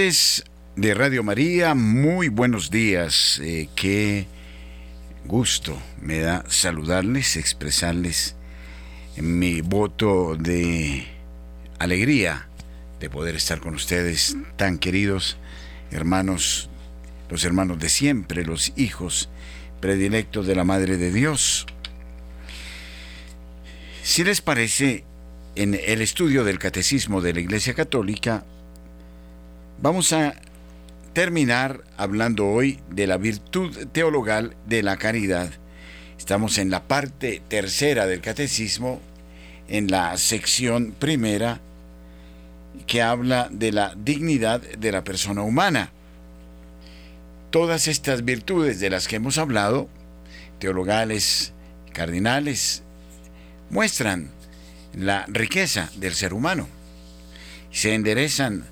De Radio María, muy buenos días. Eh, qué gusto me da saludarles, expresarles mi voto de alegría de poder estar con ustedes, tan queridos hermanos, los hermanos de siempre, los hijos predilectos de la Madre de Dios. Si les parece, en el estudio del Catecismo de la Iglesia Católica, Vamos a terminar hablando hoy de la virtud teologal de la caridad. Estamos en la parte tercera del catecismo, en la sección primera, que habla de la dignidad de la persona humana. Todas estas virtudes de las que hemos hablado, teologales, cardinales, muestran la riqueza del ser humano. Se enderezan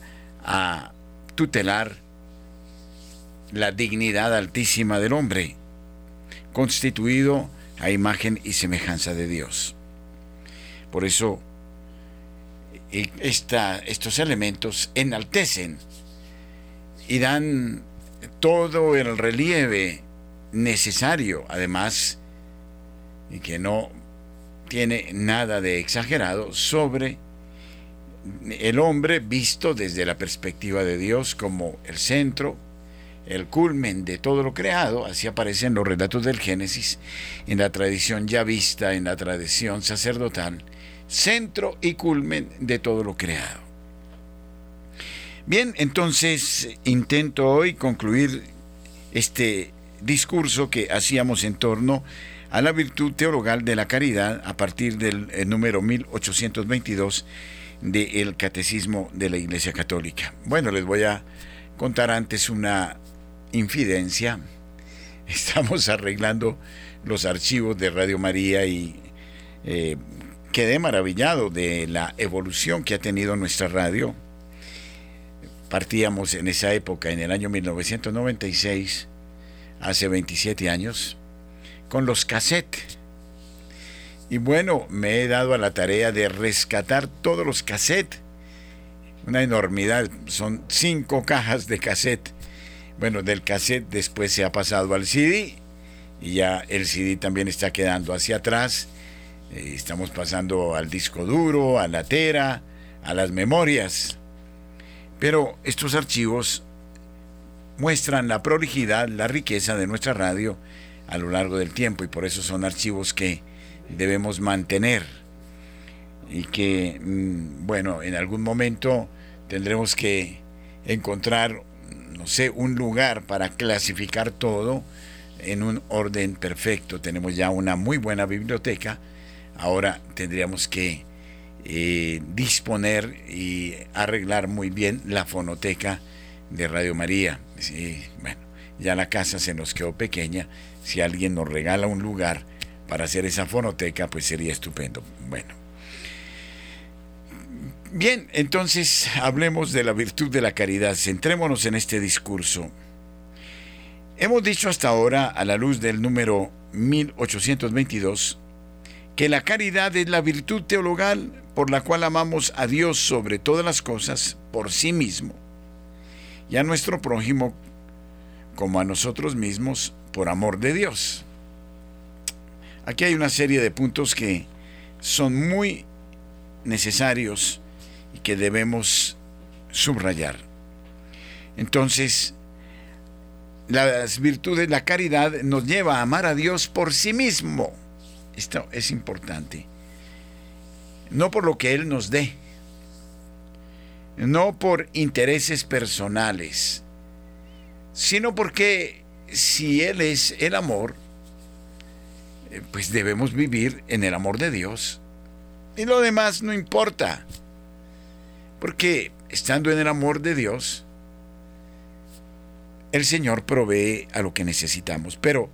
a tutelar la dignidad altísima del hombre, constituido a imagen y semejanza de Dios. Por eso, e, estos elementos enaltecen y dan todo el relieve necesario, además, y que no tiene nada de exagerado, sobre el hombre visto desde la perspectiva de Dios como el centro, el culmen de todo lo creado, así aparecen los relatos del Génesis, en la tradición ya vista, en la tradición sacerdotal, centro y culmen de todo lo creado. Bien, entonces intento hoy concluir este discurso que hacíamos en torno a la virtud teologal de la caridad a partir del eh, número 1822 del Catecismo de la Iglesia Católica. Bueno, les voy a contar antes una infidencia. Estamos arreglando los archivos de Radio María y eh, quedé maravillado de la evolución que ha tenido nuestra radio. Partíamos en esa época, en el año 1996, hace 27 años, con los cassettes y bueno, me he dado a la tarea de rescatar todos los cassettes. Una enormidad, son cinco cajas de cassette. Bueno, del cassette después se ha pasado al CD y ya el CD también está quedando hacia atrás. Eh, estamos pasando al disco duro, a la tera, a las memorias. Pero estos archivos muestran la prolijidad, la riqueza de nuestra radio a lo largo del tiempo y por eso son archivos que debemos mantener y que, mm, bueno, en algún momento tendremos que encontrar, no sé, un lugar para clasificar todo en un orden perfecto. Tenemos ya una muy buena biblioteca, ahora tendríamos que eh, disponer y arreglar muy bien la fonoteca de Radio María. bueno, ya la casa se nos quedó pequeña, si alguien nos regala un lugar, para hacer esa fonoteca, pues sería estupendo. Bueno. Bien, entonces hablemos de la virtud de la caridad. Centrémonos en este discurso. Hemos dicho hasta ahora, a la luz del número 1822, que la caridad es la virtud teologal por la cual amamos a Dios sobre todas las cosas por sí mismo y a nuestro prójimo como a nosotros mismos por amor de Dios. Aquí hay una serie de puntos que son muy necesarios y que debemos subrayar. Entonces, las virtudes, la caridad nos lleva a amar a Dios por sí mismo. Esto es importante. No por lo que Él nos dé, no por intereses personales, sino porque si Él es el amor, pues debemos vivir en el amor de Dios. Y lo demás no importa. Porque estando en el amor de Dios, el Señor provee a lo que necesitamos. Pero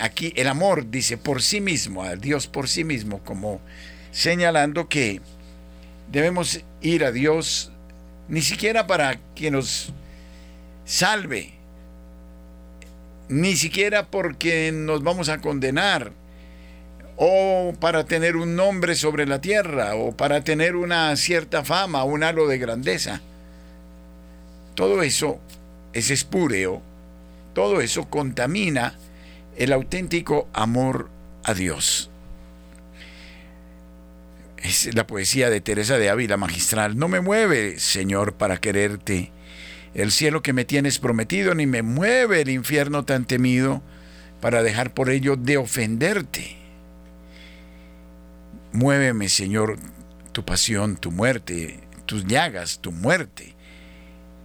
aquí el amor dice por sí mismo, a Dios por sí mismo, como señalando que debemos ir a Dios ni siquiera para que nos salve, ni siquiera porque nos vamos a condenar, o para tener un nombre sobre la tierra, o para tener una cierta fama, un halo de grandeza. todo eso es espúreo, todo eso contamina el auténtico amor a Dios. Es la poesía de Teresa de Ávila magistral. No me mueve, Señor, para quererte. El cielo que me tienes prometido, ni me mueve el infierno tan temido para dejar por ello de ofenderte. Muéveme, Señor, tu pasión, tu muerte, tus llagas, tu muerte.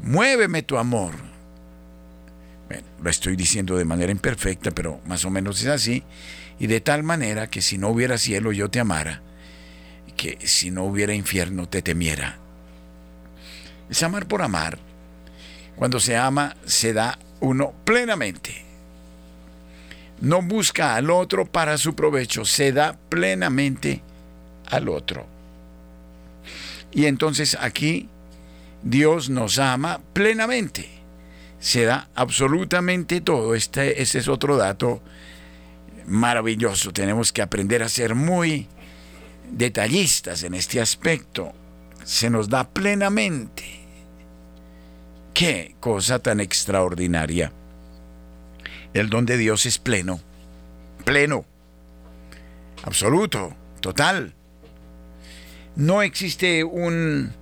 Muéveme tu amor. Bueno, lo estoy diciendo de manera imperfecta, pero más o menos es así. Y de tal manera que si no hubiera cielo yo te amara, que si no hubiera infierno te temiera. Es amar por amar. Cuando se ama, se da uno plenamente. No busca al otro para su provecho, se da plenamente al otro. Y entonces aquí Dios nos ama plenamente. Se da absolutamente todo. Este, es otro dato maravilloso. Tenemos que aprender a ser muy detallistas en este aspecto. Se nos da plenamente. Qué cosa tan extraordinaria. El don de Dios es pleno. Pleno. Absoluto. Total no existe un,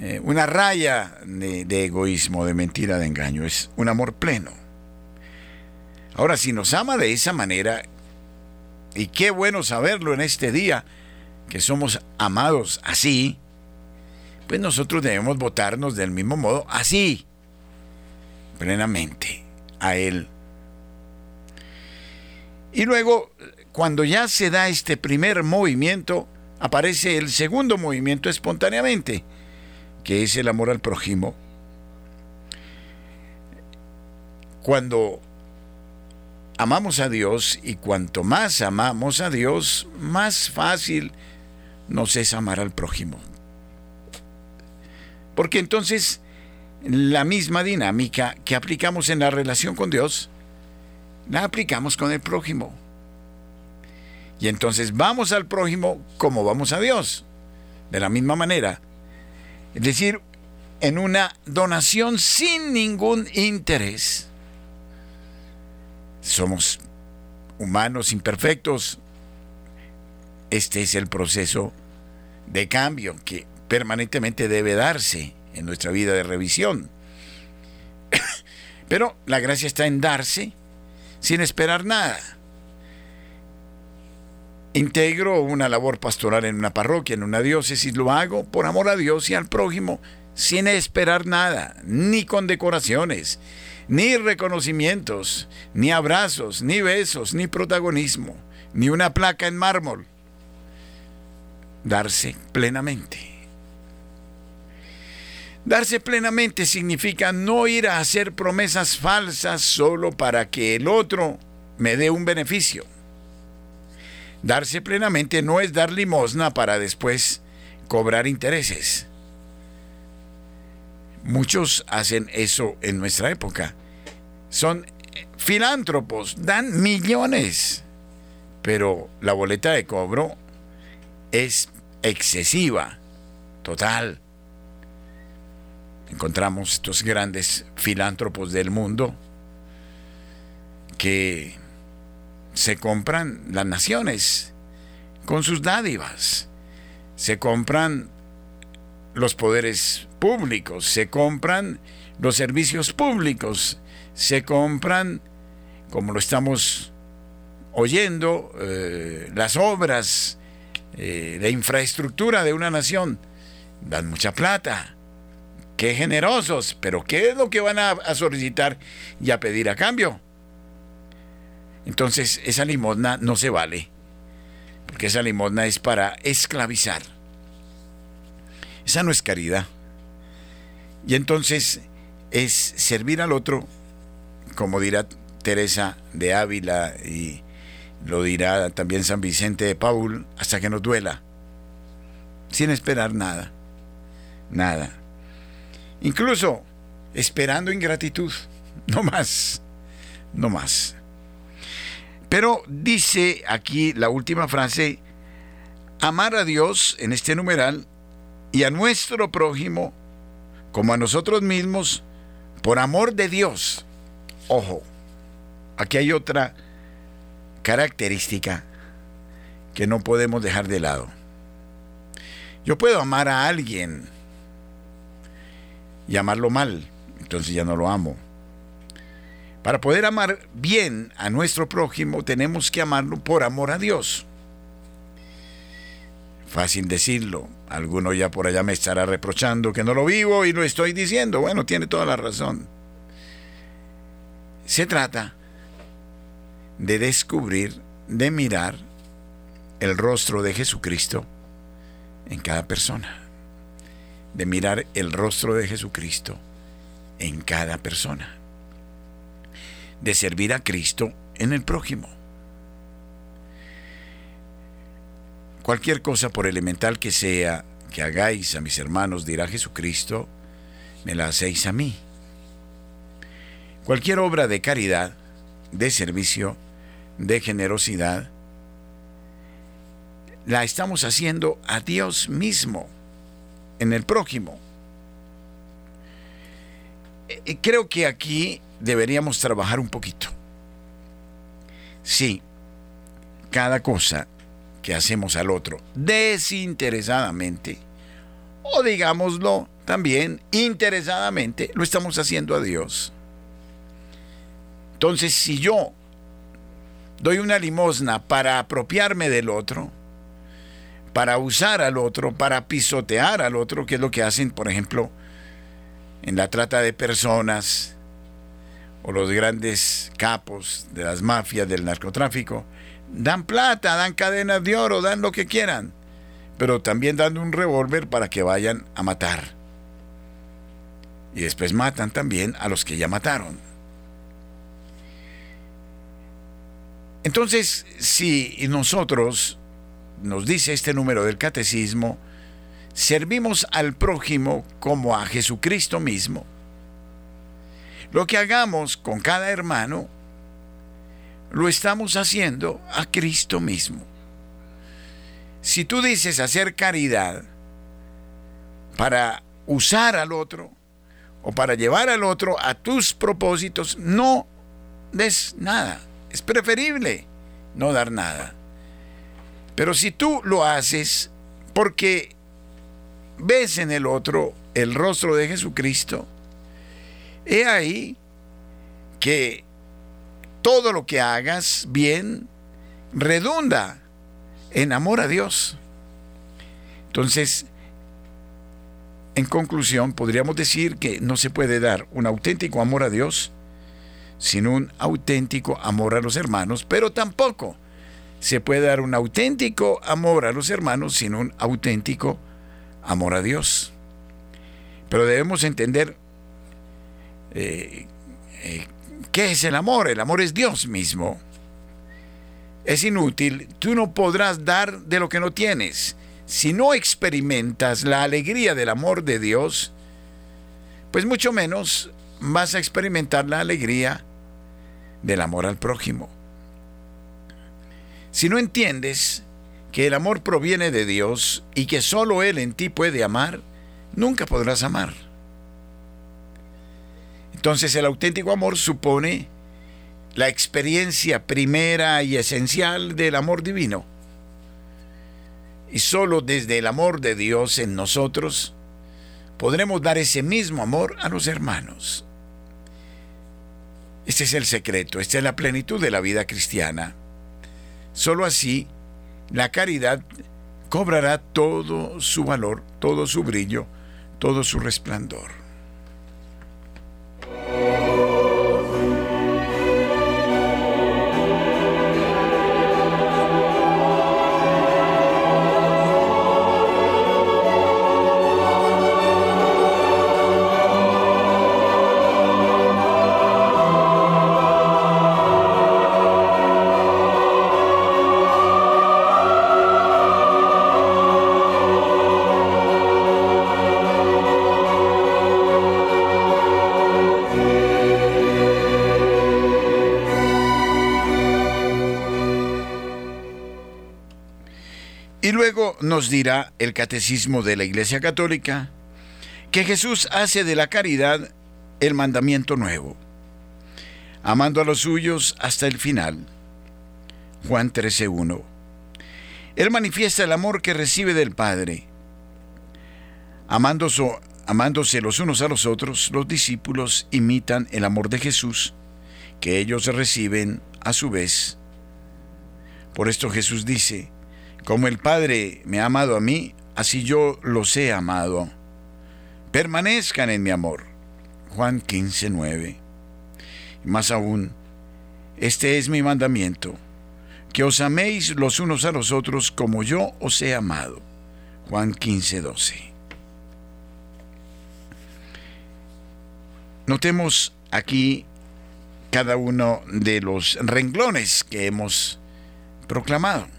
eh, una raya de, egoísmo, de mentira, de engaño, es un amor pleno. Ahora, si nos ama de esa manera, y qué bueno saberlo en este día, que somos amados así, pues nosotros debemos votarnos del mismo modo, así, plenamente, a Él. Y luego, cuando ya se da este primer movimiento, aparece el segundo movimiento espontáneamente, que es el amor al prójimo. Cuando amamos a Dios y cuanto más amamos a Dios, más fácil nos es amar al prójimo. Porque entonces la misma dinámica que aplicamos en la relación con Dios, la aplicamos con el prójimo. Y entonces vamos al prójimo como vamos a Dios, de la misma manera. Es decir, en una donación sin ningún interés. Somos humanos imperfectos. Este es el proceso de cambio que permanentemente debe darse en nuestra vida de revisión. Pero la gracia está en darse sin esperar nada Integro una labor pastoral en una parroquia, en una diócesis, lo hago por amor a Dios y al prójimo, sin esperar nada, ni condecoraciones, ni reconocimientos, ni abrazos, ni besos, ni protagonismo, ni una placa en mármol. Darse plenamente. Darse plenamente significa no ir a hacer promesas falsas solo para que el otro me dé un beneficio Darse plenamente no es dar limosna para después cobrar intereses. Muchos hacen eso en nuestra época. Son filántropos, dan millones, pero la boleta de cobro es excesiva, total. Encontramos estos grandes filántropos del mundo que se compran las naciones con sus dádivas, se compran los poderes públicos, se compran los servicios públicos, se compran, como lo estamos oyendo, eh, las obras eh, de infraestructura de una nación. Dan mucha plata. Qué generosos, pero ¿qué es lo que van a solicitar y a pedir a cambio? Entonces esa limosna no se vale, porque esa limosna es para esclavizar. Esa no es caridad. Y entonces es servir al otro, como dirá Teresa de Ávila y lo dirá también San Vicente de Paul, hasta que nos duela, sin esperar nada, nada. Incluso esperando ingratitud, no más, no más. Pero dice aquí la última frase, amar a Dios en este numeral y a nuestro prójimo como a nosotros mismos por amor de Dios. Ojo, aquí hay otra característica que no podemos dejar de lado. Yo puedo amar a alguien y amarlo mal, entonces ya no lo amo. Para poder amar bien a nuestro prójimo tenemos que amarlo por amor a Dios. Fácil decirlo. Alguno ya por allá me estará reprochando que no lo vivo y lo estoy diciendo. Bueno, tiene toda la razón. Se trata de descubrir, de mirar el rostro de Jesucristo en cada persona. De mirar el rostro de Jesucristo en cada persona de servir a Cristo en el prójimo. Cualquier cosa, por elemental que sea, que hagáis a mis hermanos, dirá Jesucristo, me la hacéis a mí. Cualquier obra de caridad, de servicio, de generosidad, la estamos haciendo a Dios mismo, en el prójimo. Eh, creo que aquí deberíamos trabajar un poquito. Si cada cosa que hacemos al otro desinteresadamente, o digámoslo también interesadamente, lo estamos haciendo a Dios. Entonces, si yo doy una limosna para apropiarme del otro, para usar al otro, para pisotear al otro, que es lo que hacen, por ejemplo, en la trata de personas, o los grandes capos de las mafias del narcotráfico, dan plata, dan cadenas de oro, dan lo que quieran, pero también dan un revólver para que vayan a matar. Y después matan también a los que ya mataron. Entonces, si nosotros, nos dice este número del catecismo, servimos al prójimo como a Jesucristo mismo, lo que hagamos con cada hermano, lo estamos haciendo a Cristo mismo. Si tú dices hacer caridad para usar al otro o para llevar al otro a tus propósitos, no des nada. Es preferible no dar nada. Pero si tú lo haces porque ves en el otro el rostro de Jesucristo, He ahí que todo lo que hagas bien redunda en amor a Dios. Entonces, en conclusión, podríamos decir que no se puede dar un auténtico amor a Dios sin un auténtico amor a los hermanos, pero tampoco se puede dar un auténtico amor a los hermanos sin un auténtico amor a Dios. Pero debemos entender eh, eh, ¿qué es el amor? El amor es Dios mismo. Es inútil, tú no podrás dar de lo que no tienes. Si no experimentas la alegría del amor de Dios, pues mucho menos vas a experimentar la alegría del amor al prójimo. Si no entiendes que el amor proviene de Dios y que solo Él en ti puede amar, nunca podrás amar. Entonces el auténtico amor supone la experiencia primera y esencial del amor divino. Y solo desde el amor de Dios en nosotros podremos dar ese mismo amor a los hermanos. Este es el secreto, esta es la plenitud de la vida cristiana. Solo así la caridad cobrará todo su valor, todo su brillo, todo su resplandor. Nos dirá el Catecismo de la Iglesia Católica que Jesús hace de la caridad el mandamiento nuevo, amando a los suyos hasta el final. Juan 13.1. Él manifiesta el amor que recibe del Padre. Amándose, amándose los unos a los otros, los discípulos imitan el amor de Jesús, que ellos reciben a su vez. Por esto Jesús dice, como el Padre me ha amado a mí, así yo los he amado. Permanezcan en mi amor. Juan 15, 9. Más aún, este es mi mandamiento, que os améis los unos a los otros como yo os he amado. Juan 15, 12. Notemos aquí cada uno de los renglones que hemos proclamado.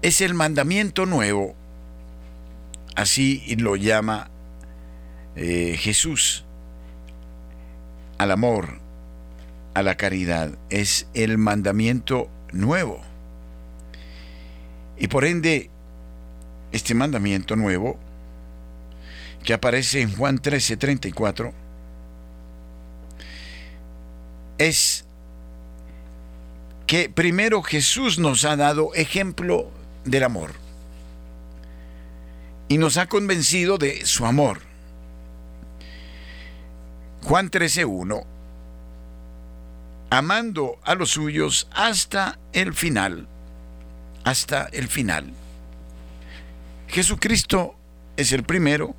Es el mandamiento nuevo, así lo llama eh, Jesús, al amor, a la caridad. Es el mandamiento nuevo. Y por ende, este mandamiento nuevo, que aparece en Juan 13:34, es que primero Jesús nos ha dado ejemplo del amor y nos ha convencido de su amor. Juan 13:1 amando a los suyos hasta el final, hasta el final. Jesucristo es el primero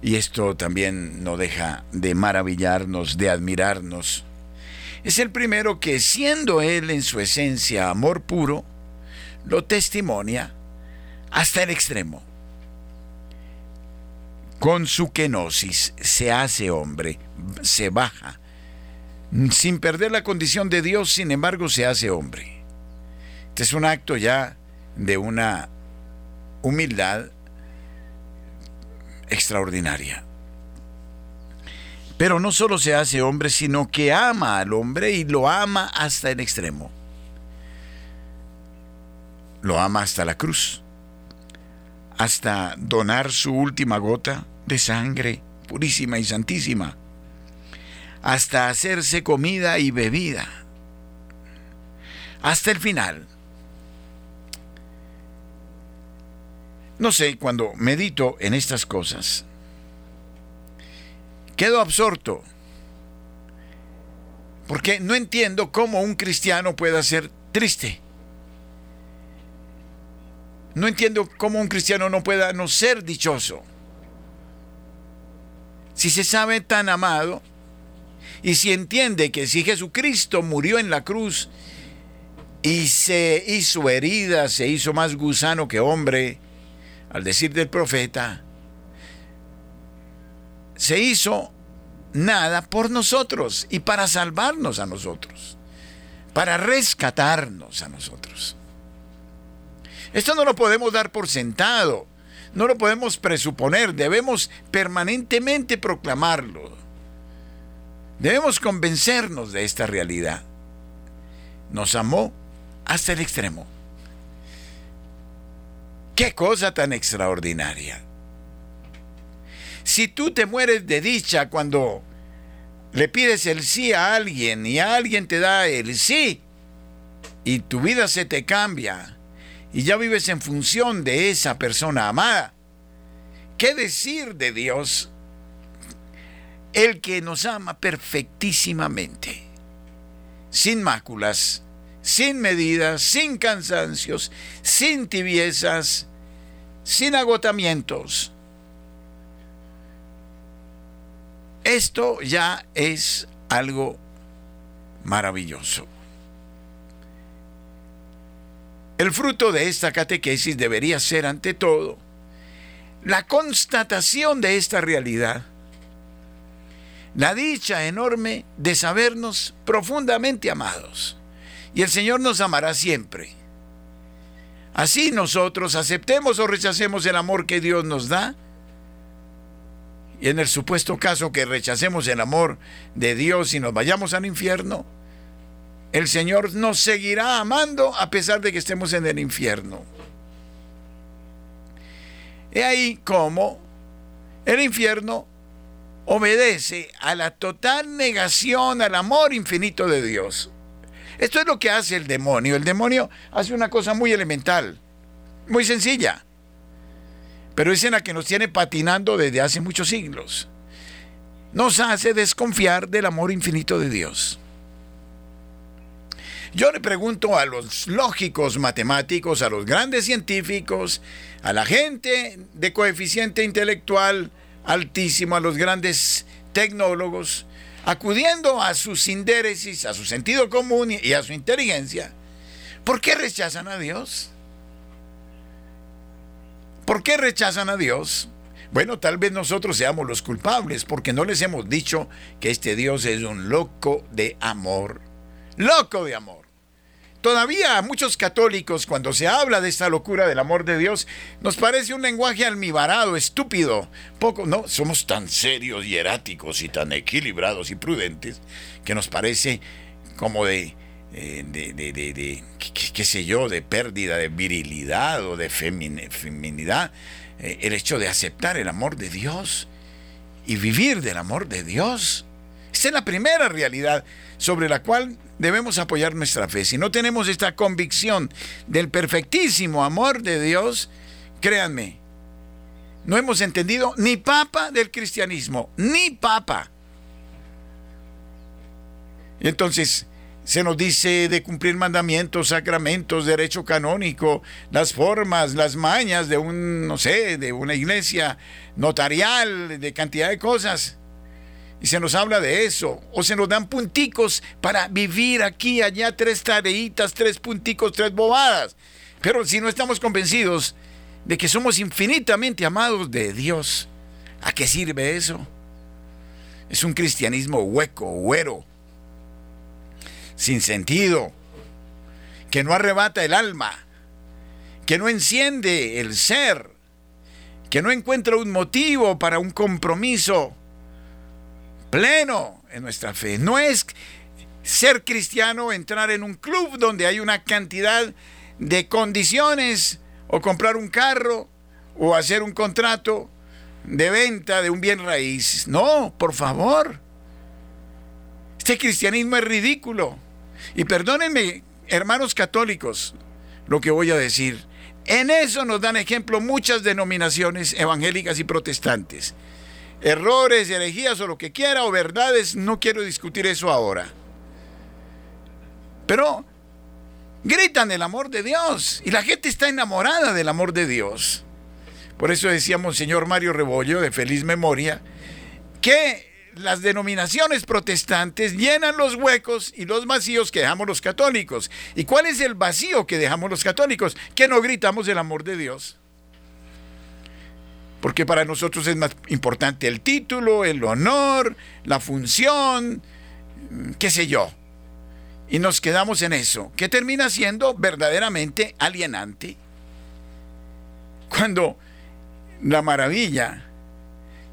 y esto también no deja de maravillarnos, de admirarnos. Es el primero que, siendo Él en su esencia amor puro, lo testimonia hasta el extremo. Con su kenosis se hace hombre, se baja. Sin perder la condición de Dios, sin embargo, se hace hombre. Este es un acto ya de una humildad extraordinaria. Pero no solo se hace hombre, sino que ama al hombre y lo ama hasta el extremo. Lo ama hasta la cruz, hasta donar su última gota de sangre purísima y santísima, hasta hacerse comida y bebida, hasta el final. No sé, cuando medito en estas cosas, quedo absorto, porque no entiendo cómo un cristiano pueda ser triste. No entiendo cómo un cristiano no pueda no ser dichoso. Si se sabe tan amado y si entiende que si Jesucristo murió en la cruz y se hizo herida, se hizo más gusano que hombre, al decir del profeta, se hizo nada por nosotros y para salvarnos a nosotros, para rescatarnos a nosotros. Esto no lo podemos dar por sentado, no lo podemos presuponer, debemos permanentemente proclamarlo. Debemos convencernos de esta realidad. Nos amó hasta el extremo. Qué cosa tan extraordinaria. Si tú te mueres de dicha cuando le pides el sí a alguien y alguien te da el sí y tu vida se te cambia y ya vives en función de esa persona amada, ¿qué decir de Dios? El que nos ama perfectísimamente, sin máculas, sin medidas, sin cansancios, sin tibiezas, sin agotamientos. Esto ya es algo maravilloso. El fruto de esta catequesis debería ser, ante todo, la constatación de esta realidad, la dicha enorme de sabernos profundamente amados y el Señor nos amará siempre. Así nosotros aceptemos o rechacemos el amor que Dios nos da. Y en el supuesto caso que rechacemos el amor de Dios y nos vayamos al infierno, el Señor nos seguirá amando a pesar de que estemos en el infierno. He ahí cómo el infierno obedece a la total negación al amor infinito de Dios. Esto es lo que hace el demonio. El demonio hace una cosa muy elemental, muy sencilla, pero es en la que nos tiene patinando desde hace muchos siglos. Nos hace desconfiar del amor infinito de Dios. Yo le pregunto a los lógicos matemáticos, a los grandes científicos, a la gente de coeficiente intelectual altísimo, a los grandes tecnólogos, acudiendo a sus indéresis, a su sentido común y a su inteligencia, ¿por qué rechazan a Dios? ¿Por qué rechazan a Dios? Bueno, tal vez nosotros seamos los culpables porque no les hemos dicho que este Dios es un loco de amor. Loco de amor. Todavía a muchos católicos, cuando se habla de esta locura del amor de Dios, nos parece un lenguaje almibarado, estúpido. Poco, no, somos tan serios y eráticos y tan equilibrados y prudentes que nos parece como de, eh, qué, sé yo, de pérdida de virilidad o de feminidad, eh, el hecho de aceptar el amor de Dios y vivir del amor de Dios. Esa es la primera realidad sobre la cual debemos apoyar nuestra fe. Si no tenemos esta convicción del perfectísimo amor de Dios, créanme, no hemos entendido ni papa del cristianismo, ni papa. Y entonces se nos dice de cumplir mandamientos, sacramentos, derecho canónico, las formas, las mañas de un, no sé, de una iglesia notarial, de cantidad de cosas y se nos habla de eso, o se nos dan punticos para vivir aquí, allá, tres tareitas, tres punticos, tres bobadas. Pero si no estamos convencidos de que somos infinitamente amados de Dios, ¿a qué sirve eso? Es un cristianismo hueco, huero, sin sentido, que no arrebata el alma, que no enciende el ser, que no encuentra un motivo para un compromiso pleno en nuestra fe. No es ser cristiano entrar en un club donde hay una cantidad de condiciones o comprar un carro o hacer un contrato de venta de un bien raíz. No, por favor. Este cristianismo es ridículo. Y perdónenme, hermanos católicos, lo que voy a decir. En eso nos dan ejemplo muchas denominaciones evangélicas y protestantes errores, herejías o lo que quiera, o verdades, no quiero discutir eso ahora. Pero gritan el amor de Dios y la gente está enamorada del amor de Dios. Por eso decíamos, señor Mario Rebollo, de feliz memoria, que las denominaciones protestantes llenan los huecos y los vacíos que dejamos los católicos. ¿Y cuál es el vacío que dejamos los católicos? Que no gritamos el amor de Dios porque para nosotros es más importante el título, el honor, la función, qué sé yo. Y nos quedamos en eso, que termina siendo verdaderamente alienante. Cuando la maravilla,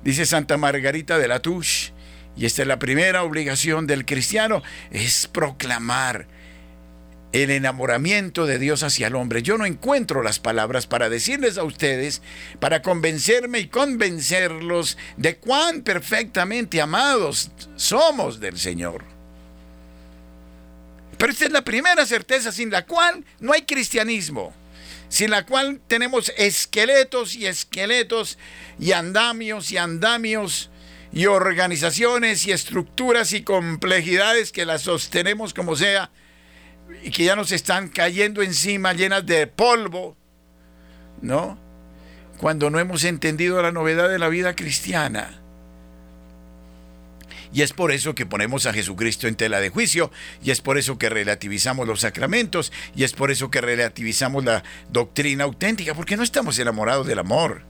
dice Santa Margarita de la Touche, y esta es la primera obligación del cristiano, es proclamar el enamoramiento de Dios hacia el hombre. Yo no encuentro las palabras para decirles a ustedes, para convencerme y convencerlos de cuán perfectamente amados somos del Señor. Pero esta es la primera certeza sin la cual no hay cristianismo, sin la cual tenemos esqueletos y esqueletos y andamios y andamios y organizaciones y estructuras y complejidades que las sostenemos como sea y que ya nos están cayendo encima llenas de polvo, ¿no? Cuando no hemos entendido la novedad de la vida cristiana. Y es por eso que ponemos a Jesucristo en tela de juicio, y es por eso que relativizamos los sacramentos, y es por eso que relativizamos la doctrina auténtica, porque no estamos enamorados del amor.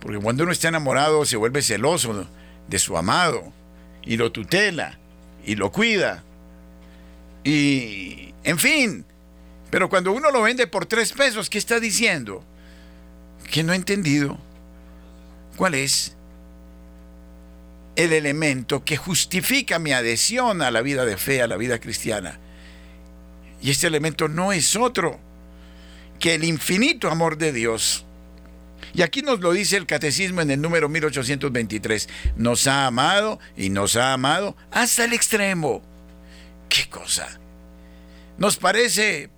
Porque cuando uno está enamorado se vuelve celoso de su amado, y lo tutela, y lo cuida. Y, en fin, pero cuando uno lo vende por tres pesos, ¿qué está diciendo? Que no he entendido cuál es el elemento que justifica mi adhesión a la vida de fe, a la vida cristiana. Y este elemento no es otro que el infinito amor de Dios, Y aquí nos lo dice el catecismo en el número 1823. Nos ha amado y nos ha amado hasta el extremo. ¿Qué cosa? Nos parece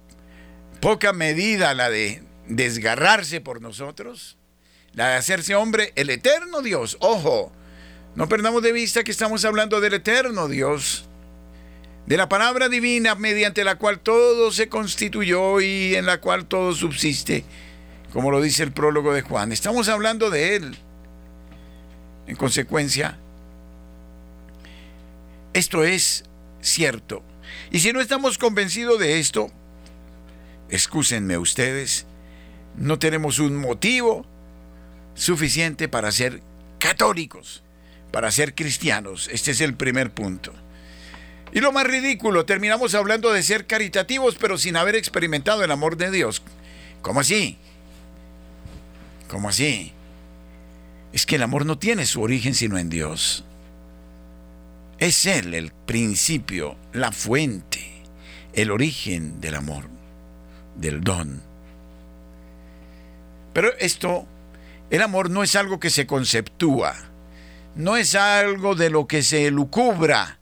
poca medida la de desgarrarse por nosotros, la de hacerse hombre, el eterno Dios. Ojo, no perdamos de vista que estamos hablando del eterno Dios, de la palabra divina mediante la cual todo se constituyó y en la cual todo subsiste, como lo dice el prólogo de Juan. Estamos hablando de Él. En consecuencia, esto es cierto. Y si no estamos convencidos de esto, excúsenme ustedes, no tenemos un motivo suficiente para ser católicos, para ser cristianos. Este es el primer punto. Y lo más ridículo, terminamos hablando de ser caritativos, pero sin haber experimentado el amor de Dios. ¿Cómo así? ¿Cómo así? Es que el amor no tiene su origen sino en Dios. Es Él el principio, la fuente, el origen del amor, del don. Pero esto, el amor no es algo que se conceptúa, no es algo de lo que se lucubra,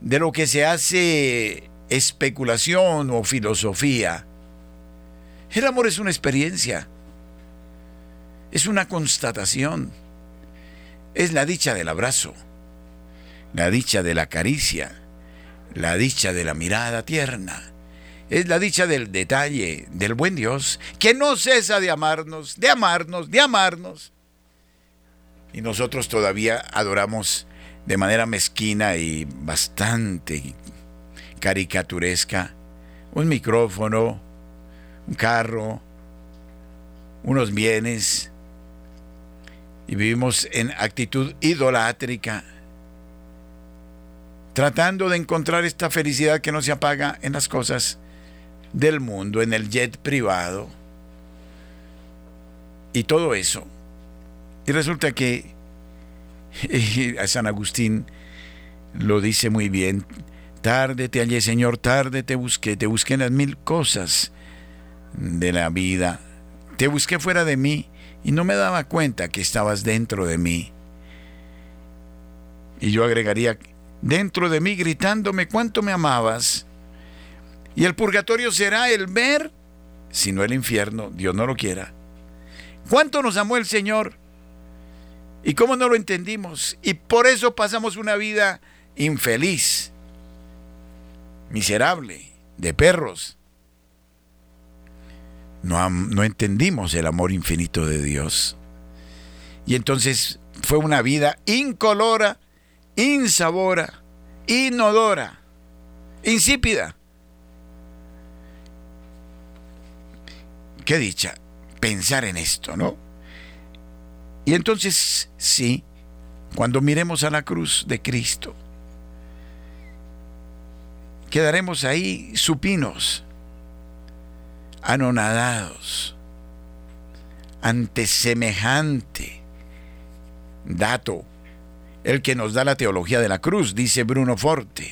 de lo que se hace especulación o filosofía. El amor es una experiencia, es una constatación, es la dicha del abrazo, la dicha de la caricia, la dicha de la mirada tierna. Es la dicha del detalle del buen Dios, que no cesa de amarnos, de amarnos, de amarnos. Y nosotros todavía adoramos de manera mezquina y bastante caricaturesca un micrófono, un carro, unos bienes, y vivimos en actitud idolátrica, tratando de encontrar esta felicidad que no se apaga en las cosas del mundo en el jet privado y todo eso. Y resulta que a San Agustín lo dice muy bien, tarde te hallé Señor, tarde te busqué, te busqué en las mil cosas de la vida, te busqué fuera de mí y no me daba cuenta que estabas dentro de mí. Y yo agregaría, dentro de mí gritándome cuánto me amabas y el purgatorio será el ver, si no el infierno, Dios no lo quiera. ¿Cuánto nos amó el Señor? ¿Y cómo no lo entendimos? Y por eso pasamos una vida infeliz, miserable, de perros. No, no entendimos el amor infinito de Dios. Y entonces fue una vida incolora, insabora, inodora, insípida. qué dicha pensar en esto, ¿no? Y entonces, sí, cuando miremos a la cruz de Cristo, quedaremos ahí supinos, anonadados, ante semejante dato, el que nos da la teología de la cruz, dice Bruno Forte.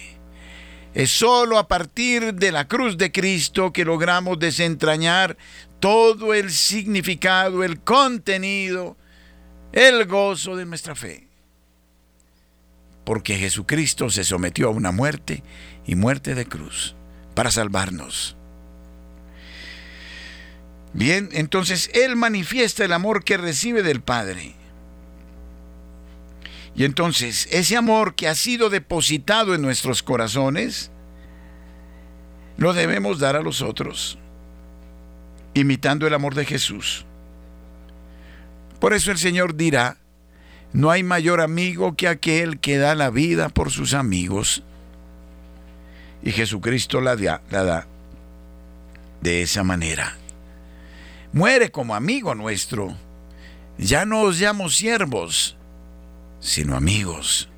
Es sólo a partir de la cruz de Cristo que logramos desentrañar todo el significado, el contenido, el gozo de nuestra fe. Porque Jesucristo se sometió a una muerte y muerte de cruz para salvarnos. Bien, entonces Él manifiesta el amor que recibe del Padre. Y entonces ese amor que ha sido depositado en nuestros corazones, lo debemos dar a los otros imitando el amor de Jesús. Por eso el Señor dirá, no hay mayor amigo que aquel que da la vida por sus amigos. Y Jesucristo la da, la da de esa manera. Muere como amigo nuestro. Ya no os llamo siervos, sino amigos.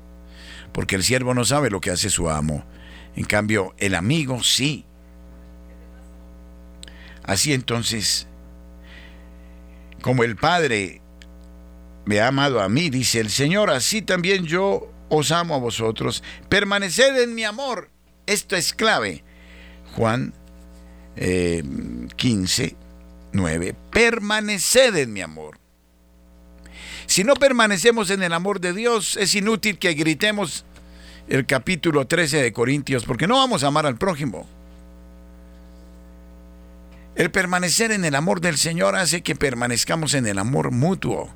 Porque el siervo no sabe lo que hace su amo. En cambio, el amigo sí. Así entonces, como el Padre me ha amado a mí, dice el Señor, así también yo os amo a vosotros. Permaneced en mi amor. Esto es clave. Juan 15, eh, 9. Permaneced en mi amor. Si no permanecemos en el amor de Dios, es inútil que gritemos el capítulo 13 de Corintios, porque no vamos a amar al prójimo. El permanecer en el amor del Señor hace que permanezcamos en el amor mutuo.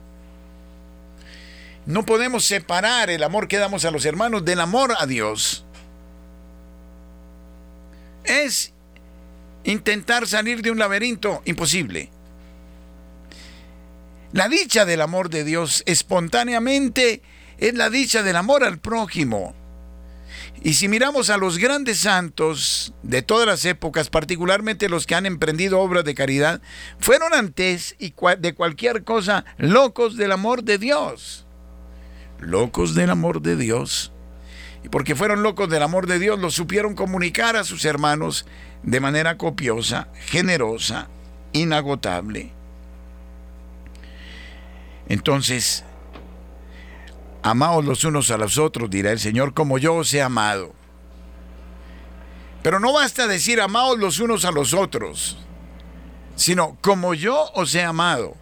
No podemos separar el amor que damos a los hermanos del amor a Dios. Es intentar salir de un laberinto imposible. La dicha del amor de Dios espontáneamente es la dicha del amor al prójimo. Y si miramos a los grandes santos de todas las épocas, particularmente los que han emprendido obras de caridad, fueron antes y de cualquier cosa locos del amor de Dios. Locos del amor de Dios. Y porque fueron locos del amor de Dios, lo supieron comunicar a sus hermanos de manera copiosa, generosa, inagotable. Entonces, amaos los unos a los otros, dirá el Señor, como yo os he amado. Pero no basta decir amaos los unos a los otros, sino como yo os he amado.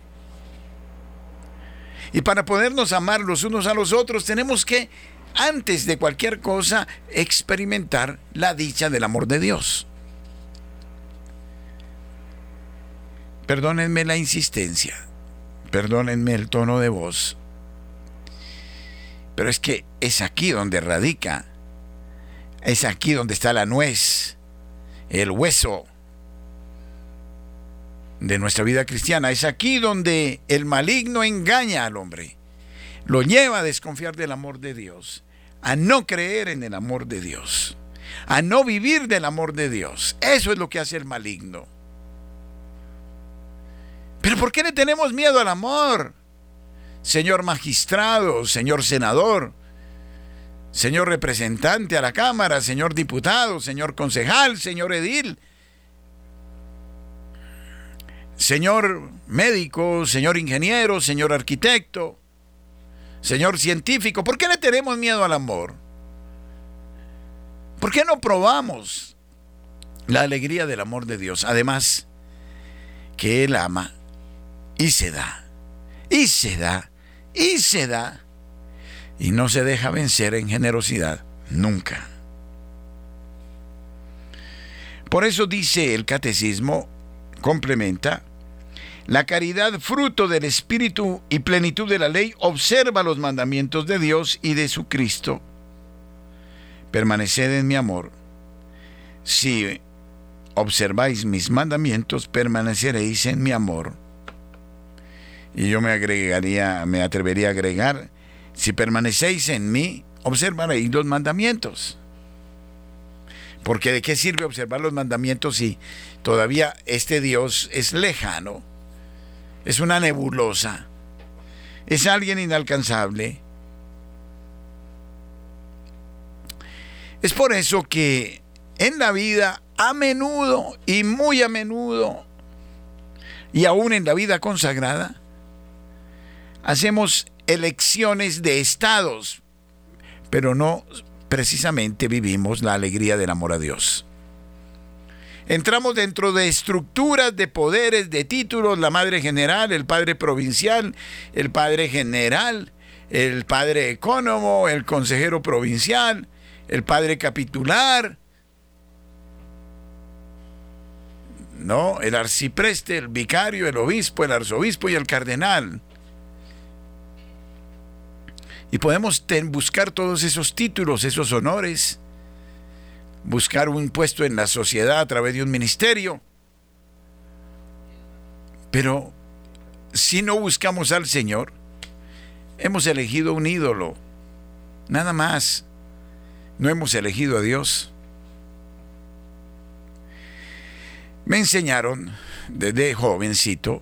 Y para podernos amar los unos a los otros tenemos que, antes de cualquier cosa, experimentar la dicha del amor de Dios. Perdónenme la insistencia perdónenme el tono de voz, pero es que es aquí donde radica, es aquí donde está la nuez, el hueso de nuestra vida cristiana, es aquí donde el maligno engaña al hombre, lo lleva a desconfiar del amor de Dios, a no creer en el amor de Dios, a no vivir del amor de Dios. Eso es lo que hace el maligno. Pero ¿por qué le tenemos miedo al amor? Señor magistrado, señor senador, señor representante a la Cámara, señor diputado, señor concejal, señor edil, señor médico, señor ingeniero, señor arquitecto, señor científico. ¿Por qué le tenemos miedo al amor? ¿Por qué no probamos la alegría del amor de Dios? Además, que Él ama y se da, y se da, y se da, y no se deja vencer en generosidad nunca. Por eso dice el catecismo, complementa, la caridad, fruto del Espíritu y plenitud de la ley, observa los mandamientos de Dios y de su Cristo. Permaneced en mi amor. Si observáis mis mandamientos, permaneceréis en mi amor y yo me agregaría, me atrevería a agregar, si permanecéis en mí, observaréis los mandamientos. Porque de qué sirve observar los mandamientos si todavía este Dios es lejano, es una nebulosa, es alguien inalcanzable. Es por eso que en la vida, a menudo y muy a menudo, y aún en la vida consagrada, hacemos elecciones de estados, pero no precisamente vivimos la alegría del amor a Dios. Entramos dentro de estructuras de poderes, de títulos, la madre general, el padre provincial, el padre general, el padre ecónomo, el consejero provincial, el padre capitular, ¿no? El arcipreste, el vicario, el obispo, el arzobispo y el cardenal. Y podemos buscar todos esos títulos, esos honores, buscar un puesto en la sociedad a través de un ministerio. Pero si no buscamos al Señor, hemos elegido un ídolo, nada más. No hemos elegido a Dios. Me enseñaron desde jovencito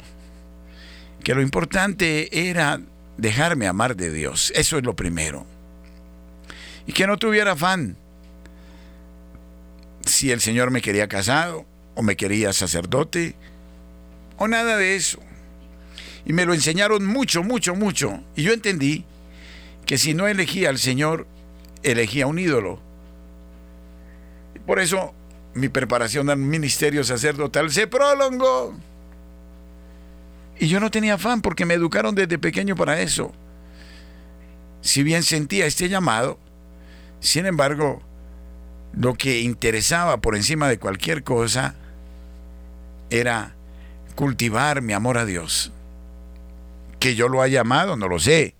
que lo importante era dejarme amar de Dios. Eso es lo primero. Y que no tuviera afán si el Señor me quería casado o me quería sacerdote o nada de eso. Y me lo enseñaron mucho, mucho, mucho. Y yo entendí que si no elegía al Señor, elegía un ídolo. Por eso mi preparación al ministerio sacerdotal se prolongó. Y yo no tenía afán porque me educaron desde pequeño para eso. Si bien sentía este llamado, sin embargo, lo que interesaba por encima de cualquier cosa era cultivar mi amor a Dios. Que yo lo haya amado, no lo sé.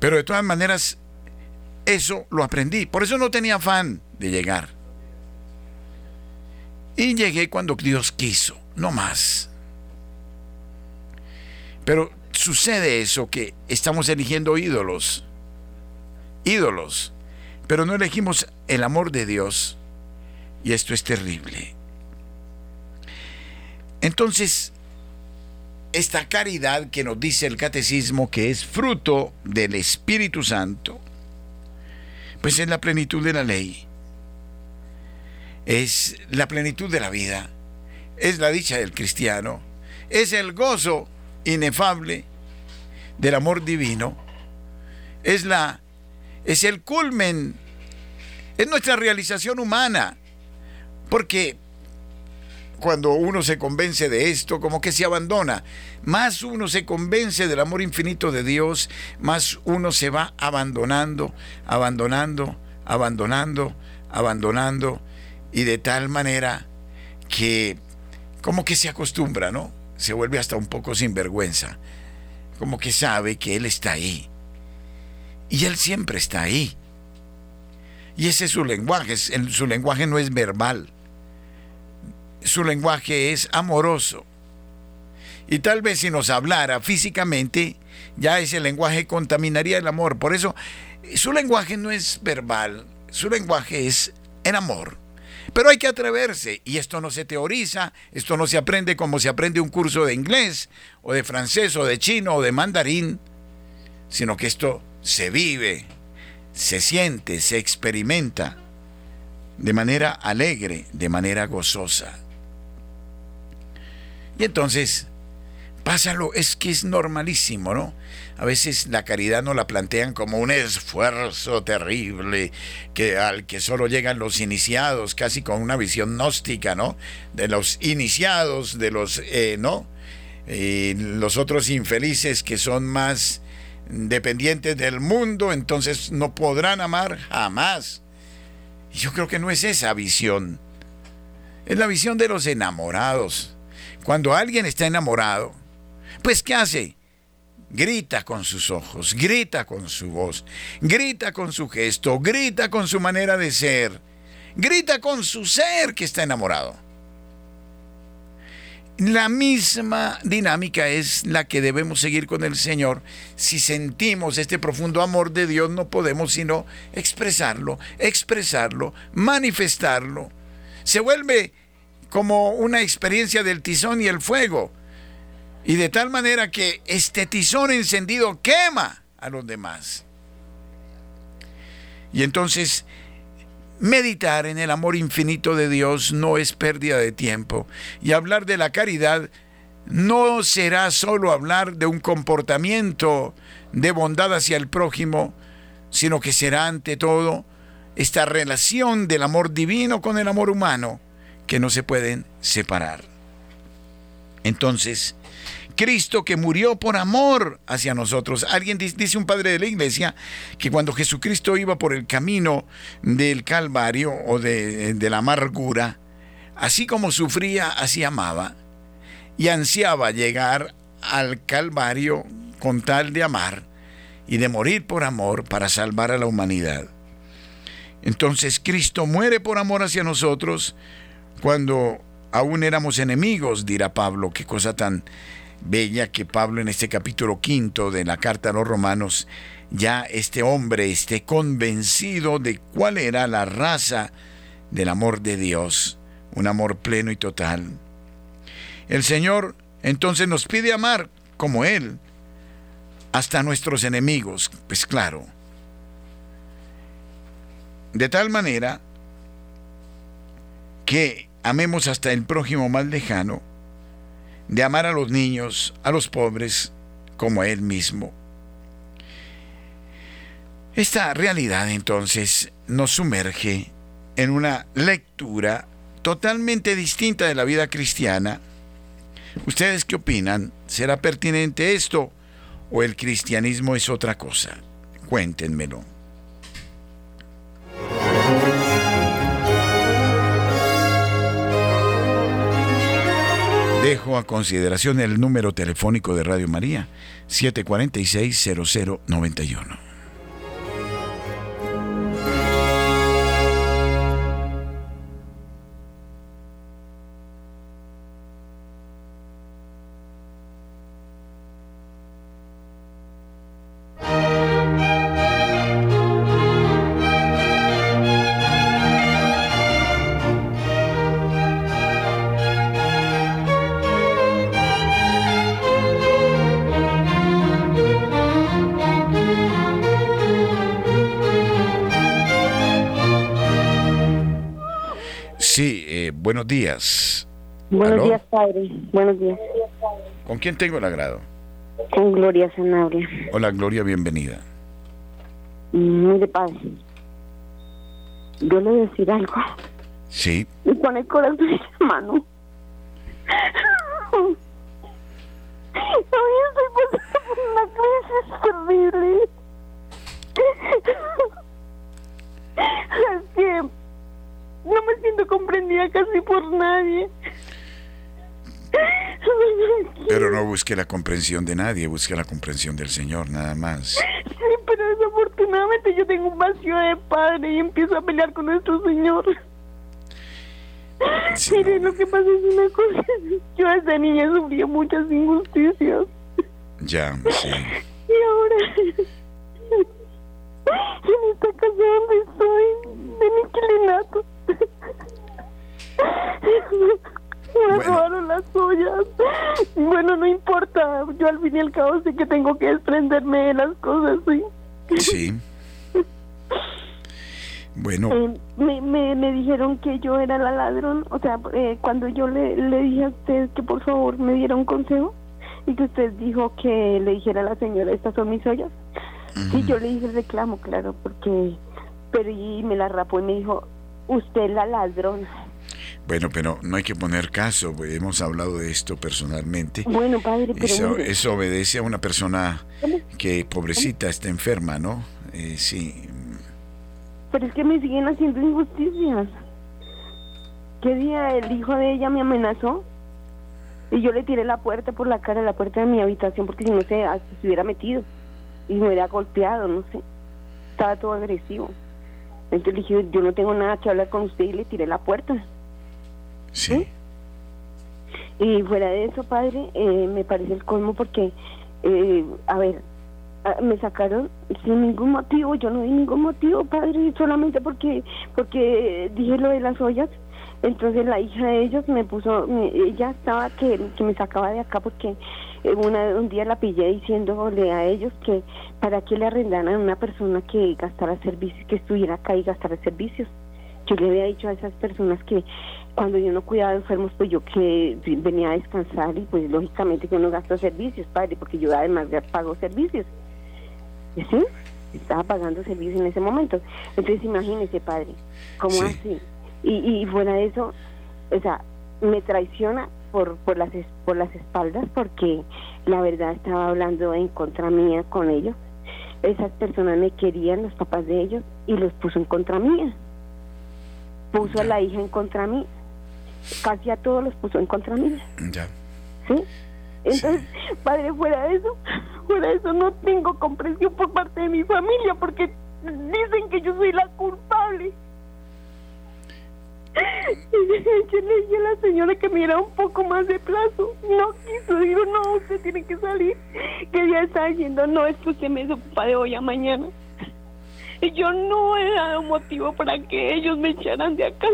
Pero de todas maneras, eso lo aprendí. Por eso no tenía afán de llegar. Y llegué cuando Dios quiso, no más. Pero sucede eso, que estamos eligiendo ídolos. Ídolos. Pero no elegimos el amor de Dios. Y esto es terrible. Entonces, esta caridad que nos dice el catecismo que es fruto del Espíritu Santo, pues es la plenitud de la ley, es la plenitud de la vida, es la dicha del cristiano, es el gozo inefable del amor divino, es la es el culmen, es nuestra realización humana, porque cuando uno se convence de esto, como que se abandona. Más uno se convence del amor infinito de Dios, más uno se va abandonando, abandonando, abandonando, abandonando, y de tal manera que como que se acostumbra, ¿no? Se vuelve hasta un poco sinvergüenza, como que sabe que Él está ahí. Y Él siempre está ahí. Y ese es su lenguaje, su lenguaje no es verbal su lenguaje es amoroso. Y tal vez si nos hablara físicamente, ya ese lenguaje contaminaría el amor. Por eso, su lenguaje no es verbal, su lenguaje es en amor. Pero hay que atreverse, y esto no se teoriza, esto no se aprende como se aprende un curso de inglés, o de francés, o de chino, o de mandarín, sino que esto se vive, se siente, se experimenta de manera alegre, de manera gozosa. Y entonces, pásalo, es que es normalísimo, ¿no? A veces la caridad no la plantean como un esfuerzo terrible que al que solo llegan los iniciados, casi con una visión gnóstica, ¿no? De los iniciados, de los, eh, ¿no? Y los otros infelices que son más dependientes del mundo, entonces no podrán amar jamás. Y yo creo que no es esa visión. Es la visión de los enamorados cuando alguien está enamorado, pues ¿qué hace? Grita con sus ojos, grita con su voz, grita con su gesto, grita con su manera de ser, grita con su ser que está enamorado. La misma dinámica es la que debemos seguir con el Señor. Si sentimos este profundo amor de Dios, no podemos sino expresarlo, expresarlo, manifestarlo. Se vuelve como una experiencia del tizón y el fuego. Y de tal manera que este tizón encendido quema a los demás. Y entonces, meditar en el amor infinito de Dios no es pérdida de tiempo. Y hablar de la caridad no será solo hablar de un comportamiento de bondad hacia el prójimo, sino que será ante todo esta relación del amor divino con el amor humano que no se pueden separar. Entonces, Cristo que murió por amor hacia nosotros. Alguien dice un padre de la iglesia que cuando Jesucristo iba por el camino del Calvario o de, la amargura, así como sufría, así amaba y ansiaba llegar al Calvario con tal de amar y de morir por amor para salvar a la humanidad. Entonces Cristo muere por amor hacia nosotros, cuando aún éramos enemigos, dirá Pablo, qué cosa tan bella que Pablo en este capítulo quinto de la carta a los romanos, ya este hombre esté convencido de cuál era la raza del amor de Dios, un amor pleno y total. El Señor entonces nos pide amar como Él, hasta nuestros enemigos, pues claro. De tal manera que amemos hasta el prójimo más lejano, de amar a los niños, a los pobres, como Él mismo. Esta realidad entonces nos sumerge en una lectura totalmente distinta de la vida cristiana, ¿Ustedes qué opinan? ¿Será pertinente esto o el cristianismo es otra cosa? Cuéntenmelo. Dejo a consideración el número telefónico de Radio María, 746-0091. Padre. Buenos días. ¿Con quién tengo el agrado? Con Gloria Sanabria. Hola, Gloria, bienvenida. Mire, padre. Yo le voy a decir algo. Sí. Y con el corazón en la mano. Hoy estoy pasando por una crisis busque la comprensión de nadie, busque la comprensión del Señor, nada más. Sí, pero desafortunadamente yo tengo un vacío de padre y empiezo a pelear con nuestro Señor. Mire, lo que pasa es una cosa. Yo desde niña sufrí muchas injusticias. Ya, sí. Y ahora en esta casa donde estoy, de mi Me bueno. robaron las ollas. Bueno, no importa. Yo al fin y al cabo sé que tengo que desprenderme de las cosas, sí. Sí. Bueno. Eh, me, me, me, dijeron que yo era la ladrón. O sea, eh, cuando yo le, le dije a usted que por favor me diera un consejo y que usted dijo que le dijera a la señora, estas son mis ollas. Sí, yo le hice el reclamo, claro, porque... Pero y me la rapó y me dijo, usted es la ladrona. Bueno, pero no hay que poner caso, hemos hablado de esto personalmente. Bueno, padre, pero... Eso, obedece a una persona que, pobrecita, está enferma, ¿no? Eh, sí. Pero es que me siguen haciendo injusticias. ¿Qué día el hijo de ella me amenazó? Y yo le tiré la puerta por la cara, la puerta de mi habitación, porque si no se, se hubiera metido y me hubiera golpeado, no sé. Estaba todo agresivo. Entonces le dije, yo no tengo nada que hablar con usted y le tiré la puerta. Sí. Y fuera de eso, padre, eh, me parece el colmo porque, eh, a ver, me sacaron sin ningún motivo, yo no di ningún motivo, padre, solamente porque porque dije lo de las ollas. Entonces la hija de ellos me puso, ella estaba que, que me sacaba de acá porque eh, una, un día la pillé diciéndole a ellos que para qué le arrendaran a una persona que gastara servicios, que estuviera acá y gastara servicios. Yo le había dicho a esas personas que cuando yo no cuidaba de enfermos, pues yo que venía a descansar y pues lógicamente que no gasto servicios, padre, porque yo además pago servicios. ¿Sí? Estaba pagando servicios en ese momento. Entonces imagínese, padre, ¿cómo así? Y, y fuera de eso, o sea, me traiciona por, por, las, por las espaldas porque la verdad estaba hablando en contra mía con ellos. Esas personas me querían, los papás de ellos, y los puso en contra mía. Puso a la hija en contra mí. Casi a todos los puso en contra mía. Ya. ¿Sí? Entonces, padre, fuera de eso, fuera de eso no tengo comprensión por parte de mi familia porque dicen que yo soy la culpable. Yo le dije a la señora que me diera un poco más de plazo. No quiso, digo, no, usted tiene que salir. Que ya está diciendo, no, es que usted me ocupa de hoy a mañana. Y yo no he dado motivo para que ellos me echaran de acá.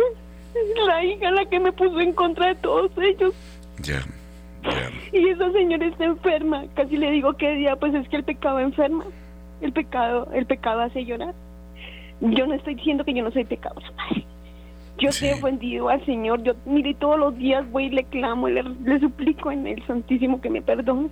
La hija la que me puso en contra de todos ellos. Ya, Y esa señora está enferma. Casi le digo que día, pues es que el pecado enferma. El pecado, el pecado hace llorar. Yo no estoy diciendo que yo no soy pecadora. Yo te he ofendido al Señor. Yo, mire, todos los días voy y le clamo, le, le suplico en el Santísimo que me perdone.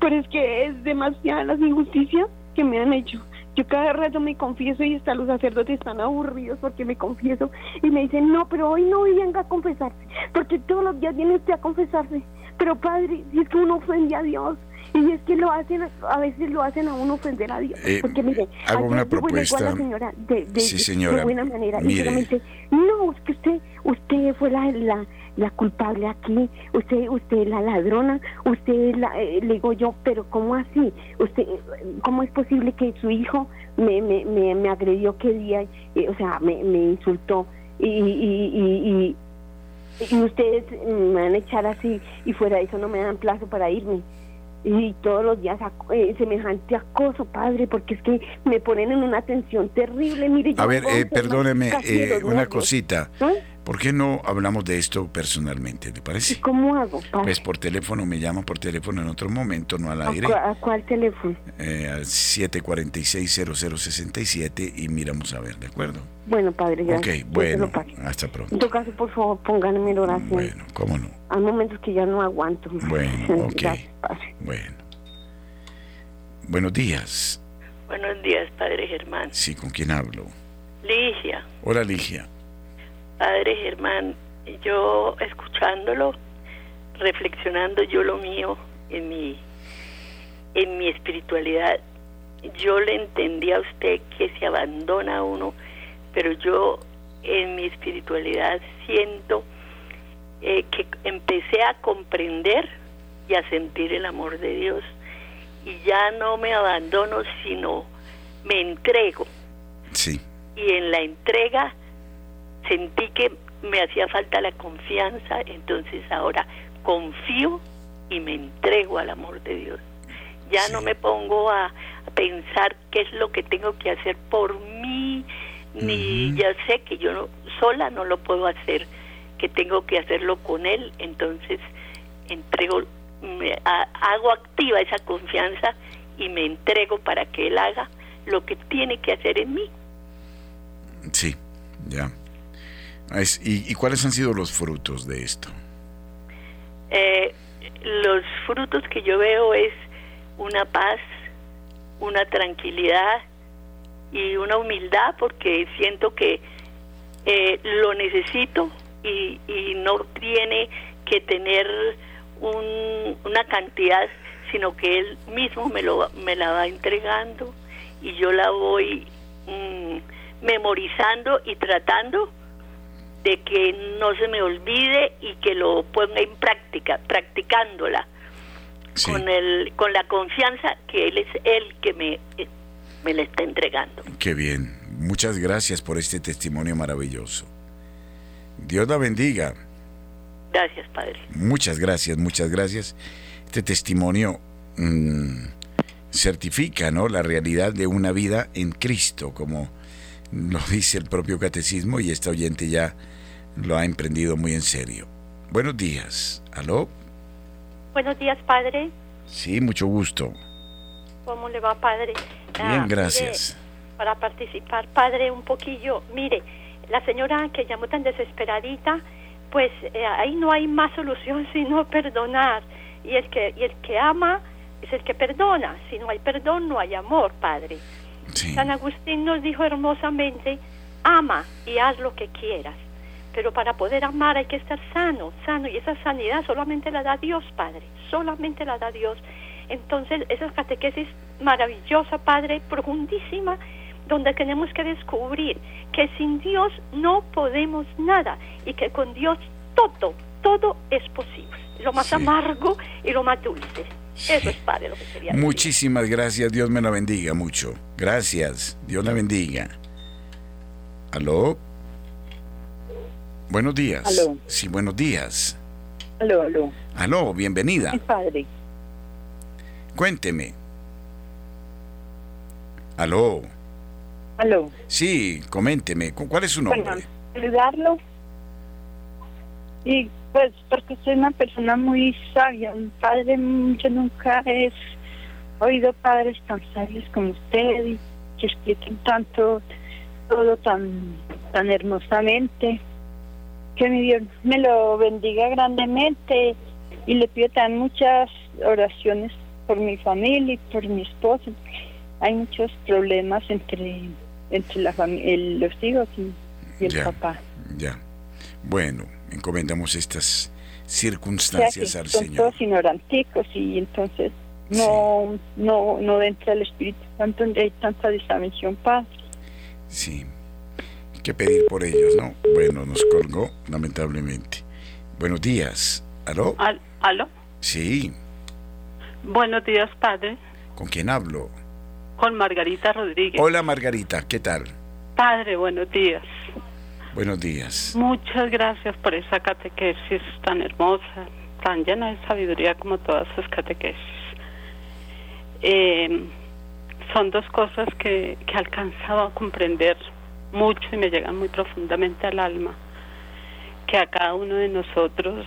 Pero es que es demasiadas las injusticias que me han hecho. Yo cada rato me confieso y hasta los sacerdotes están aburridos porque me confieso y me dicen, no, pero hoy no venga a confesarse, porque todos los días viene usted a confesarse. pero padre, si es que uno ofende a Dios, y es que lo hacen, a veces lo hacen a uno ofender a Dios. Eh, porque mire, hago una la propuesta. señora de, de, Sí, señora. de buena manera. Mire. Y no, es que usted, usted fue la, la, la culpable aquí, usted, usted es la ladrona, usted es la, eh, le digo yo, pero ¿cómo así? Usted, ¿cómo es posible que su hijo me, me, me, me agredió qué día, eh, o sea, me, me insultó y, y, y, y, y ustedes me van a echar así y fuera de eso no me dan plazo para irme? y todos los días eh, semejante acoso, padre, porque es que me ponen en una tensión terrible. Mire, yo A ver, eh, perdóneme eh, una cosita. ¿Por qué no hablamos de esto personalmente? ¿Le ¿Y parece? cómo hago, padre? Pues por teléfono, me llama por teléfono en otro momento, no al ¿A, aire, cua- a cuál teléfono? eh, al 746-0067 y miramos a ver, ¿de acuerdo? Bueno, padre, Ok, gracias. Yo se bueno, hasta En pronto. todo caso, por favor, pónganme en oración. Bueno, cómo no. Hay momentos que ya no aguanto. Bueno, ok. Gracias, padre. Bueno. Buenos días. Buenos días, Padre Germán. Sí, ¿con quién hablo? Ligia, Hola, Ligia. Padre Germán, yo escuchándolo, reflexionando yo lo mío en mi, en mi espiritualidad, yo le entendí a usted que se abandona uno, pero yo en mi espiritualidad siento eh, que empecé a comprender y a sentir el amor de Dios. Y ya no me abandono, sino me entrego. Sí, y en la entrega sentí que me hacía falta la confianza, entonces ahora confío y me entrego al amor de Dios. Ya Sí. no me pongo a, a pensar qué es lo que tengo que hacer por mí, ni ya sé que yo no, sola no lo puedo hacer, que tengo que hacerlo con Él, entonces entrego, me, a- hago activa esa confianza y me entrego para que Él haga lo que tiene que hacer en mí. sí, ya. Es- y, ¿Y cuáles han sido los frutos de esto? Eh, los frutos que yo veo es una paz, una tranquilidad y una humildad porque siento que eh, lo necesito y, y no tiene que tener un- una cantidad, sino que él mismo me, lo, me la va entregando y yo la voy mm, memorizando y tratando de que no se me olvide y que lo ponga en práctica, practicándola Sí, con el con la confianza que él es el que me eh, me la está entregando. qué bien. Muchas gracias por este testimonio maravilloso. Dios la bendiga. Gracias, Padre. Muchas gracias, muchas gracias. Este testimonio mm, certifica ¿no? la realidad de una vida en Cristo, como lo dice el propio catecismo, y esta oyente ya lo ha emprendido muy en serio. Buenos días. ¿Aló? Buenos días, padre. Sí, mucho gusto. ¿Cómo le va, padre? Ah, Bien, mire, gracias. para participar, padre, un poquillo. Mire, la señora que llamó tan desesperadita, pues eh, ahí no hay más solución sino perdonar. Y el que y el que ama es el que perdona. Si no hay perdón, no hay amor, padre. Sí, San Agustín nos dijo hermosamente, ama y haz lo que quieras. Pero para poder amar hay que estar sano, sano, y esa sanidad solamente la da Dios, Padre, solamente la da Dios. Entonces, esa catequesis maravillosa, Padre, profundísima, donde tenemos que descubrir que sin Dios no podemos nada y que con Dios todo, todo es posible. Lo más Sí. amargo y lo más dulce. Eso es, Padre, lo que quería decir. Muchísimas gracias. Dios me la bendiga mucho. Gracias. Dios la bendiga. ¿Aló? Buenos días. Aló. Sí, buenos días. Aló, aló. Aló, bienvenida. Mi padre. Cuénteme. Aló. Aló. Sí, coménteme. ¿cu- ¿Cuál es su Bueno, nombre? saludarlo. Y pues porque soy una persona muy sabia. Un padre, yo nunca he oído padres tan sabios como usted y que expliquen tanto, todo tan, tan hermosamente. Que mi Dios me lo bendiga grandemente y le pido también muchas oraciones por mi familia y por mi esposo. Hay muchos problemas entre entre la fami- los hijos y, y el Ya. papá. Ya. Bueno, encomendamos estas circunstancias o sea, al son Señor. todos ignoranticos y entonces no, no, no entra el Espíritu Santo donde hay tanta desavención, Padre. Sí. Que pedir por ellos, ¿no? Bueno, nos colgó, lamentablemente. Buenos días. ¿Aló? Al- ¿Aló? Sí. Buenos días, padre. ¿Con quién hablo? Con Margarita Rodríguez. Hola Margarita, ¿qué tal? Padre, buenos días. Buenos días. Muchas gracias por esa catequesis tan hermosa, tan llena de sabiduría como todas sus catequesis. Eh, son dos cosas que, que he alcanzado a comprender mucho y me llegan muy profundamente al alma. Que a cada uno de nosotros,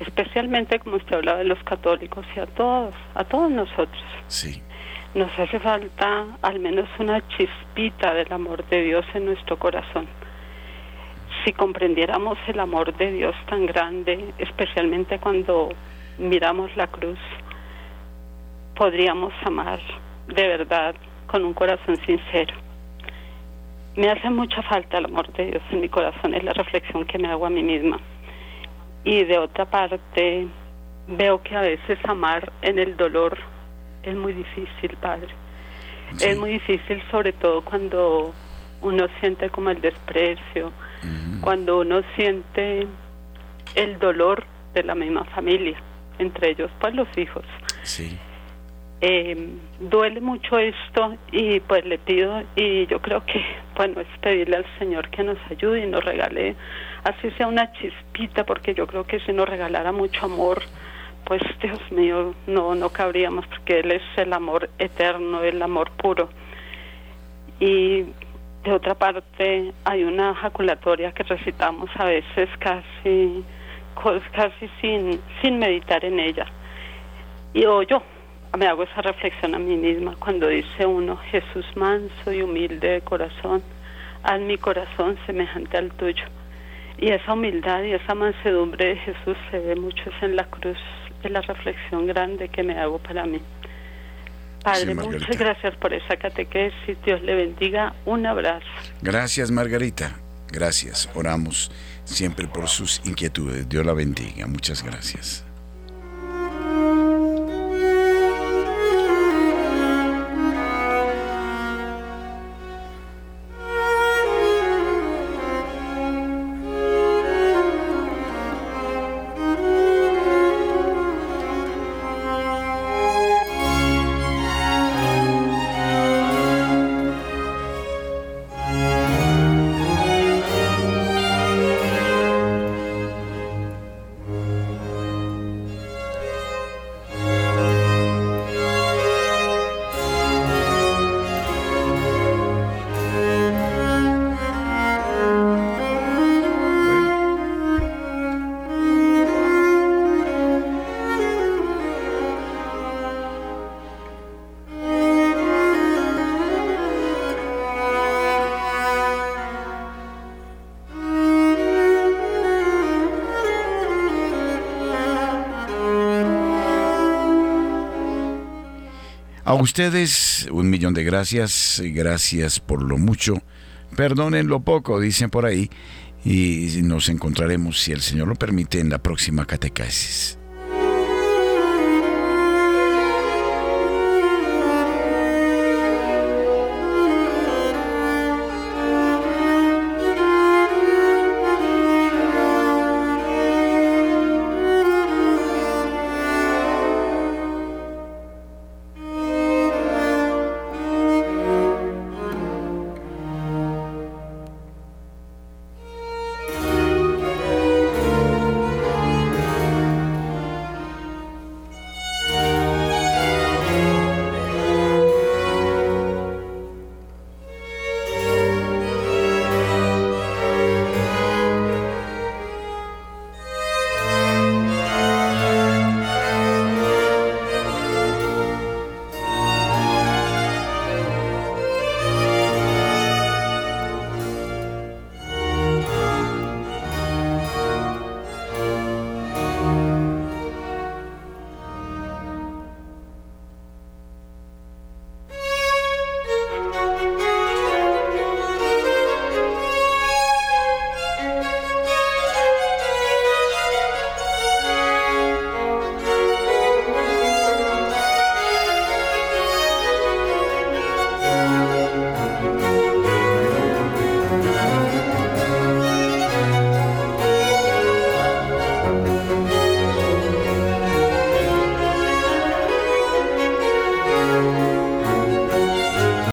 especialmente como usted hablaba de los católicos y a todos, a todos nosotros, Sí. nos hace falta al menos una chispita del amor de Dios en nuestro corazón. Si comprendiéramos el amor de Dios tan grande, especialmente cuando miramos la cruz, podríamos amar de verdad con un corazón sincero. Me hace mucha falta el amor de Dios en mi corazón, es la reflexión que me hago a mí misma. Y de otra parte, veo que a veces amar en el dolor es muy difícil, Padre. Sí. Es muy difícil, sobre todo cuando uno siente como el desprecio, cuando uno siente el dolor de la misma familia, entre ellos pues los hijos. Sí. Eh, duele mucho esto y pues le pido y yo creo que bueno es pedirle al Señor que nos ayude y nos regale así sea una chispita porque yo creo que si nos regalara mucho amor pues Dios mío no no cabríamos porque él es el amor eterno el amor puro. Y de otra parte hay una jaculatoria que recitamos a veces casi casi sin sin meditar en ella. Y o yo me hago esa reflexión a mí misma cuando dice uno, Jesús manso y humilde de corazón, haz mi corazón semejante al tuyo. Y esa humildad y esa mansedumbre de Jesús se ve mucho en la cruz, es la reflexión grande que me hago para mí. Padre, Sí, muchas gracias por esa catequesis, Dios le bendiga, un abrazo. Gracias Margarita. Gracias. Oramos siempre por sus inquietudes. Dios la bendiga. Muchas gracias. A ustedes un millón de gracias, gracias por lo mucho, perdonen lo poco, dicen por ahí, y nos encontraremos, si el Señor lo permite, en la próxima catequesis.